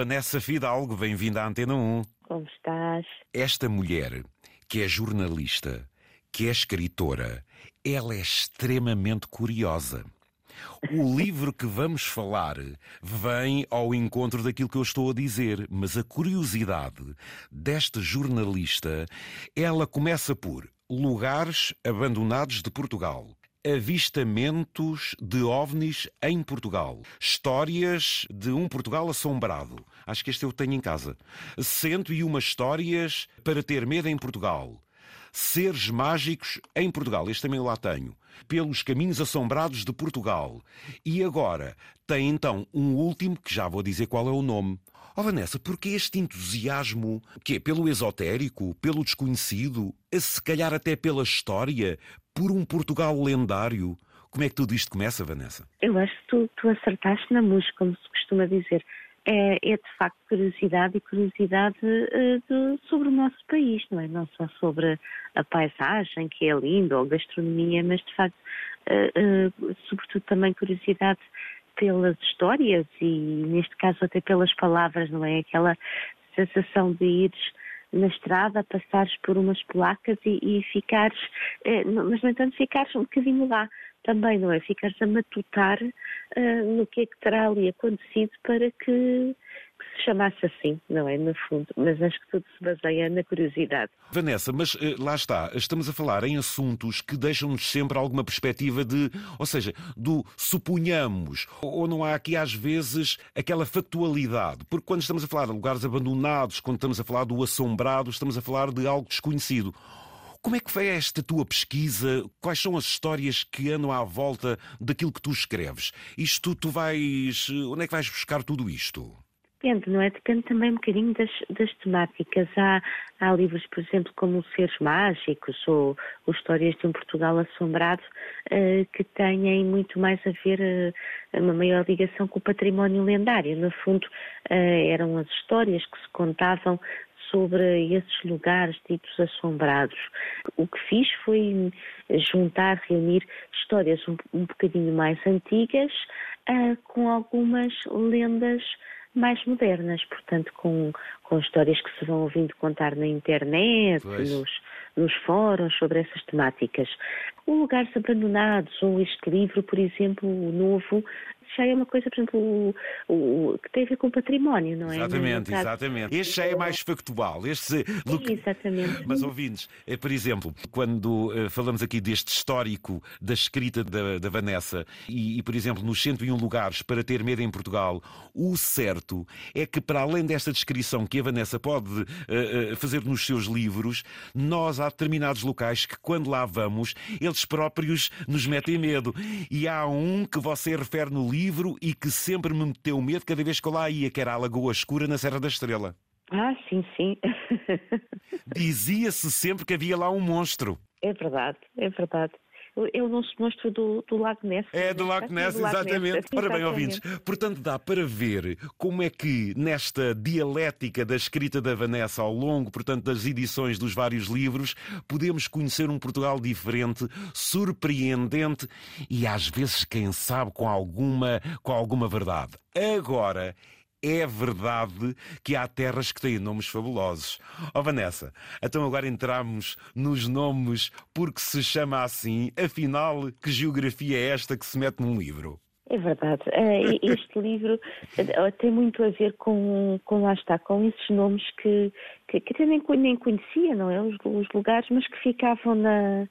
Vanessa Fidalgo, bem-vinda à Antena 1. Como estás? Esta mulher, que é jornalista, que é escritora, ela é extremamente curiosa. O livro que vamos falar vem ao encontro daquilo que eu estou a dizer, mas a curiosidade desta jornalista, ela começa por lugares abandonados de Portugal. Avistamentos de ovnis em Portugal. Histórias de um Portugal assombrado. Acho que este eu tenho em casa. 101 histórias para ter medo em Portugal. Seres mágicos em Portugal. Este também lá tenho. Pelos caminhos assombrados de Portugal. E agora tem então um último que já vou dizer qual é o nome. Oh Vanessa, porquê este entusiasmo? Que é pelo esotérico, pelo desconhecido, se calhar até pela história, por um Portugal lendário? Como é que tudo isto começa, Vanessa? Eu acho que tu, tu acertaste na música, como se costuma dizer. É, é de facto curiosidade e curiosidade uh, de, sobre o nosso país, não é? Não só sobre a paisagem, que é linda, ou gastronomia, mas de facto, uh, uh, sobretudo também curiosidade pelas histórias e, neste caso, até pelas palavras, não é? Aquela sensação de ires na estrada, passares por umas placas e, e ficares, eh, mas no entanto ficares um bocadinho lá também, não é? Ficares a matutar uh, no que é que terá ali acontecido para que chamasse assim, não é? No fundo, mas acho que tudo se baseia na curiosidade. Vanessa, mas eh, lá está, estamos a falar em assuntos que deixam-nos sempre alguma perspectiva de, ou seja, do suponhamos, ou não há aqui às vezes aquela factualidade, porque quando estamos a falar de lugares abandonados, quando estamos a falar do assombrado, estamos a falar de algo desconhecido. Como é que foi esta tua pesquisa? Quais são as histórias que andam à volta daquilo que tu escreves? Isto tu vais. Onde é que vais buscar tudo isto? Depende, não é? Depende também um bocadinho das, das temáticas. Há, há, livros, por exemplo, como Seres Mágicos ou, ou Histórias de um Portugal Assombrado, uh, que têm muito mais a ver, uh, uma maior ligação com o património lendário. No fundo, uh, eram as histórias que se contavam sobre esses lugares ditos assombrados. O que fiz foi juntar, reunir histórias um, um bocadinho mais antigas com algumas lendas mais modernas, portanto, com, com histórias que se vão ouvindo contar na internet, nos, nos fóruns sobre essas temáticas. O Lugares Abandonados, ou este livro, por exemplo, o novo, já é uma coisa, por exemplo, o, o, que tem a ver com o património, não é? Exatamente, exatamente. Este já é mais factual. Este... Sim, exatamente. Mas ouvintes, é, por exemplo, quando uh, falamos aqui deste histórico da escrita da, da Vanessa e, e, por exemplo, nos 101 lugares para ter medo em Portugal, o certo é que, para além desta descrição que a Vanessa pode uh, uh, fazer nos seus livros, nós há determinados locais que, quando lá vamos, eles próprios nos metem medo. E há um que você refere no livro livro e que sempre me meteu medo cada vez que eu lá ia, que era a Lagoa Escura na Serra da Estrela. Ah, sim, sim. Dizia-se sempre que havia lá um monstro. É verdade, é verdade. É o nosso monstro do, do Lago Ness. É, do Lago Ness, exatamente. Ora bem, ouvintes, portanto dá para ver como é que nesta dialética da escrita da Vanessa ao longo, portanto, das edições dos vários livros, podemos conhecer um Portugal diferente, surpreendente e às vezes, quem sabe, com alguma, com alguma verdade. Agora, é verdade que há terras que têm nomes fabulosos. Oh Vanessa, então agora entramos nos nomes porque se chama assim. Afinal, que geografia é esta que se mete num livro? É verdade. Eh, este livro eh, tem muito a ver com, com lá está, com esses nomes que, que, que nem conhecia, não é? Os, os lugares, mas que ficavam na,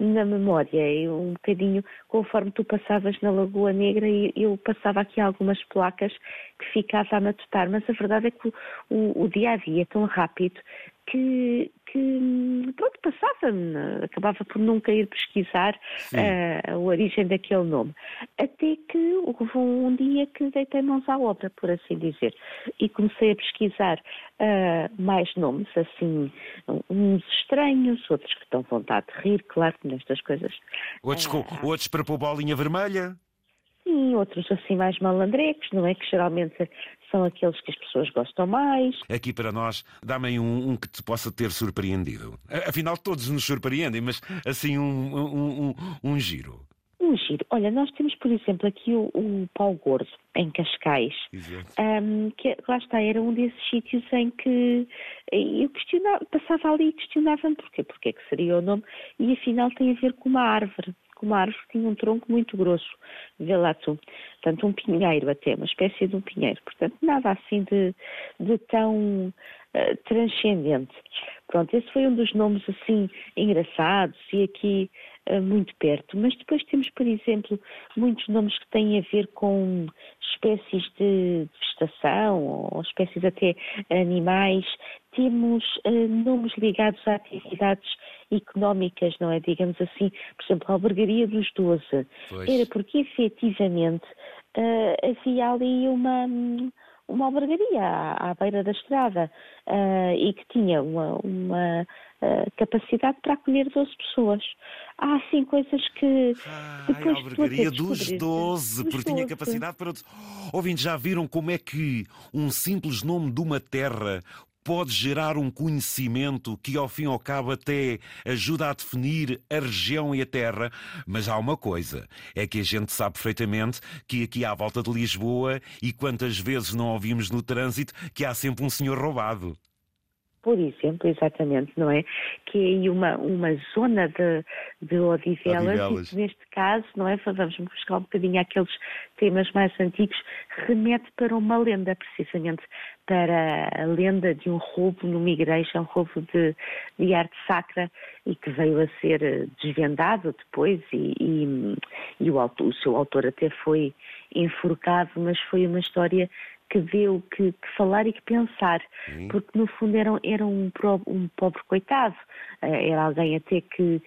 na memória. Eu, um bocadinho, conforme tu passavas na Lagoa Negra, eu passava aqui algumas placas que ficava a matutar, mas a verdade é que o, o, o dia a dia é tão rápido que, que pronto, passava-me, acabava por nunca ir pesquisar uh, a origem daquele nome. Até que houve um dia que deitei mãos à obra, por assim dizer, e comecei a pesquisar uh, mais nomes, assim, uns estranhos, outros que dão vontade de rir, claro, nestas coisas. Outros, uh, outros para pôr bolinha vermelha? Sim, outros assim mais malandrecos, não é? Que geralmente são aqueles que as pessoas gostam mais. Aqui para nós, dá-me um, um, que te possa ter surpreendido. Afinal, todos nos surpreendem, mas assim um, um, um, um giro. Um giro. Olha, nós temos, por exemplo, aqui o, o Pau Gordo, em Cascais, um, que lá está, era um desses sítios em que eu questionava, passava ali e questionava-me porquê, porque é que seria o nome, e afinal tem a ver com uma árvore que uma árvore tinha um tronco muito grosso, tu. Portanto, um pinheiro até, uma espécie de um pinheiro. Portanto, nada assim de, de tão uh, transcendente. Pronto, esse foi um dos nomes assim engraçados e aqui muito perto. Mas depois temos, por exemplo, muitos nomes que têm a ver com espécies de vegetação ou espécies até animais. Temos uh, nomes ligados a atividades económicas, não é? Digamos assim, por exemplo, a albergaria dos Doze. Era porque efetivamente uh, havia ali uma uma albergaria à, à, beira da estrada uh, e que tinha uma, uma uh, capacidade para acolher 12 pessoas. Há assim coisas que. Ah, depois a albergaria dos 12, porque 12. tinha capacidade para. Ouvintes, já viram como é que um simples nome de uma terra pode gerar um conhecimento que, ao fim e ao cabo, até ajuda a definir a região e a terra. Mas há uma coisa: é que a gente sabe perfeitamente que aqui à volta de Lisboa, e quantas vezes não ouvimos no trânsito, que há sempre um senhor roubado por exemplo, exatamente, não é? Que é aí uma, uma zona de, de odivelas, odivelas. e neste caso, não é? Vamos buscar um bocadinho aqueles temas mais antigos, remete para uma lenda, precisamente, para a lenda de um roubo numa igreja, um roubo de, de arte sacra e que veio a ser desvendado depois e, e, e o, autor, o seu autor até foi enforcado, mas foi uma história que deu que, que falar e que pensar, Sim. porque no fundo era, era um, um pobre coitado, eh, era alguém até que,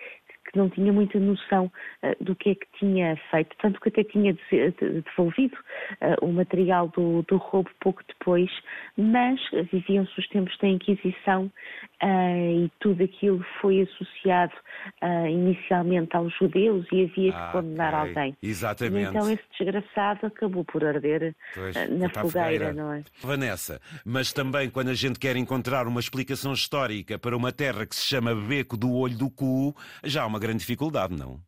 que não tinha muita noção uh, do que é que tinha feito, tanto que até tinha devolvido uh, o material do, do, roubo pouco depois, mas viviam-se os tempos da Inquisição uh, e tudo aquilo foi associado inicialmente aos judeus e havia que ah, condenar okay. alguém. Exatamente. E então esse desgraçado acabou por arder pois, na fogueira, fogueira, não é? Vanessa, mas também quando a gente quer encontrar uma explicação histórica para uma terra que se chama Beco do Olho do Cu, já há uma grande dificuldade, não?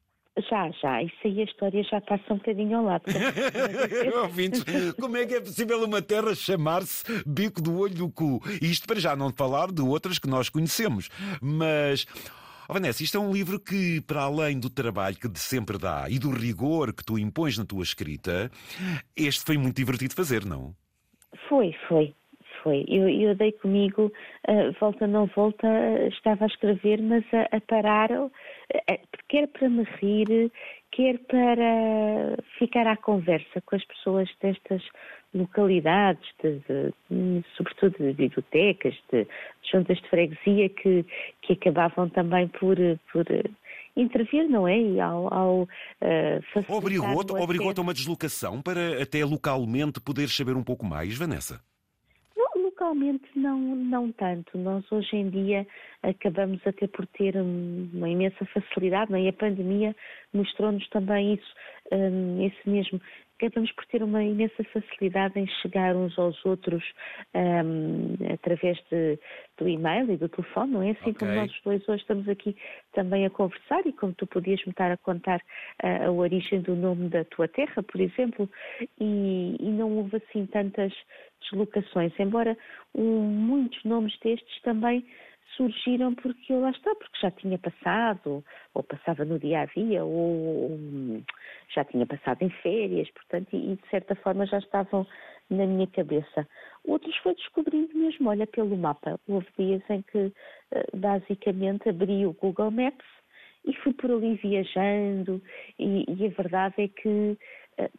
Já, já. Isso aí a história já passa um bocadinho ao lado. Ouvintes, como é que é possível uma terra chamar-se Bico do Olho do Cu? Isto para já não falar de outras que nós conhecemos. Mas. Oh, Vanessa, isto é um livro que, para além do trabalho que de sempre dá e do rigor que tu impões na tua escrita, este foi muito divertido fazer, não? Foi, foi foi. Eu, eu dei comigo, uh, volta não volta, estava a escrever, mas a, a parar, uh, quer para me rir, quer para ficar à conversa com as pessoas destas localidades, de, de, sobretudo de bibliotecas, de, juntas de freguesia, que, que acabavam também por, por intervir, não é? E ao, ao uh, Obrigou-te obrigou a uma deslocação para até localmente poder saber um pouco mais, Vanessa? Localmente não, não tanto. Nós hoje em dia acabamos até por ter uma imensa facilidade, não é? e a pandemia mostrou-nos também isso, um, esse mesmo. Acabamos por ter uma imensa facilidade em chegar uns aos outros um, através de, do e-mail e do telefone, não é? Assim okay. como nós dois hoje estamos aqui também a conversar e como tu podias me estar a contar uh, a origem do nome da tua terra, por exemplo, e, e não houve assim tantas deslocações, embora um, muitos nomes destes também surgiram porque lá está, porque já tinha passado, ou passava no dia a dia, ou, já tinha passado em férias, portanto, e, de certa forma já estavam na minha cabeça. Outros foi descobrindo mesmo, olha, pelo mapa. Houve dias em que eh, basicamente abri o Google Maps e fui por ali viajando, e, e a verdade é que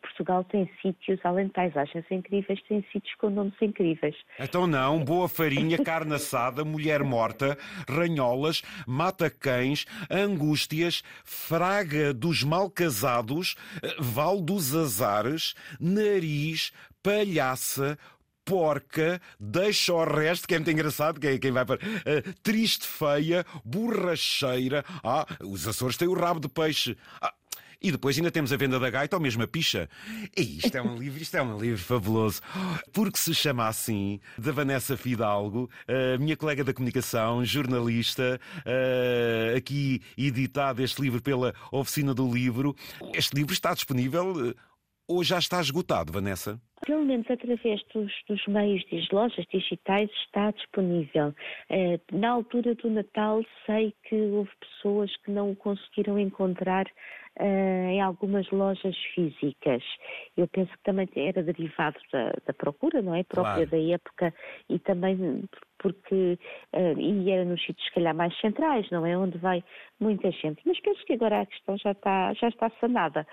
Portugal tem sítios, além de paisagens incríveis, tem sítios com nomes incríveis. Então não, boa farinha, carne assada, mulher morta, ranholas, mata-cães, angústias, fraga dos mal casados, eh, val dos azares, nariz, palhaça, porca, deixa o resto, que é muito engraçado, quem, quem vai para. Uh, triste feia, borracheira. Ah, os Açores têm o rabo de peixe. Ah, E depois ainda temos a venda da gaita ou mesmo a picha. E isto é um livro, isto é um livro fabuloso. Porque se chama assim, da Vanessa Fidalgo, minha colega da comunicação, jornalista, aqui editado este livro pela Oficina do Livro. Este livro está disponível ou já está esgotado, Vanessa? Pelo menos através dos, dos meios de lojas digitais está disponível. Eh, na altura do Natal sei que houve pessoas que não o conseguiram encontrar eh, em algumas lojas físicas. Eu penso que também era derivado da, da procura, não é? Própria claro. da época e também porque uh, e era nos sítios se calhar mais centrais, não é? Onde vai muita gente. Mas penso que agora a questão já está, já está sanada.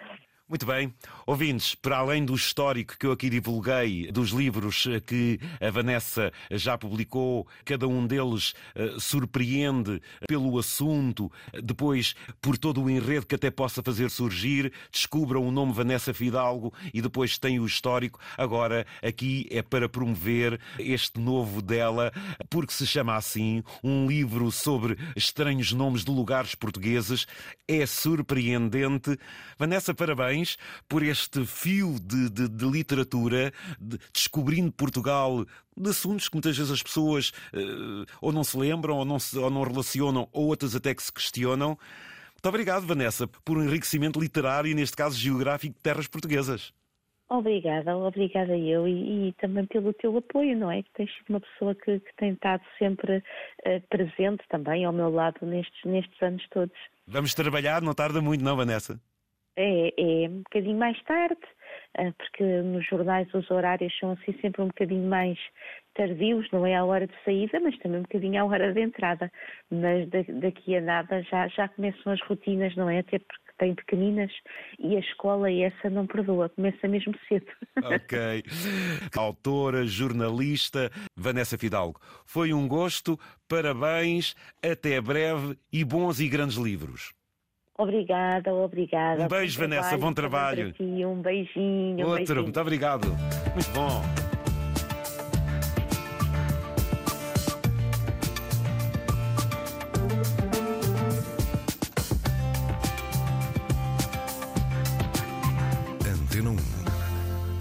Muito bem. Ouvintes, para além do histórico que eu aqui divulguei, dos livros que a Vanessa já publicou, cada um deles uh, surpreende pelo assunto, depois por todo o enredo que até possa fazer surgir, descubram o nome Vanessa Fidalgo e depois tem o histórico. Agora, aqui é para promover este novo dela, porque se chama assim, um livro sobre estranhos nomes de lugares portugueses. É surpreendente. Vanessa, parabéns parabéns por este fio de, de, de literatura, de, descobrindo Portugal de assuntos que muitas vezes as pessoas uh, ou não se lembram, ou não, se, ou não relacionam, ou outras até que se questionam. Muito obrigado, Vanessa, por um enriquecimento literário e, neste caso, geográfico de terras portuguesas. Obrigada, obrigada eu e, e, também pelo teu apoio, não é? Que tens sido uma pessoa que, que tem estado sempre uh, presente também ao meu lado nestes, nestes anos todos. Vamos trabalhar, não tarda muito, não, Vanessa? É, é um bocadinho mais tarde, ah, porque nos jornais os horários são assim sempre um bocadinho mais tardios, não é a hora de saída, mas também um bocadinho a hora de entrada. Mas daqui a nada já, já começam as rotinas, não é? Até porque tem pequeninas e a escola e essa não perdoa, começa mesmo cedo. Ok. Autora, jornalista, Vanessa Fidalgo. Foi um gosto, parabéns, até breve e bons e grandes livros. Obrigada, obrigada. Um beijo, Vanessa, bom trabalho. Ti, um beijinho. Outro, um beijinho. muito obrigado. Muito bom.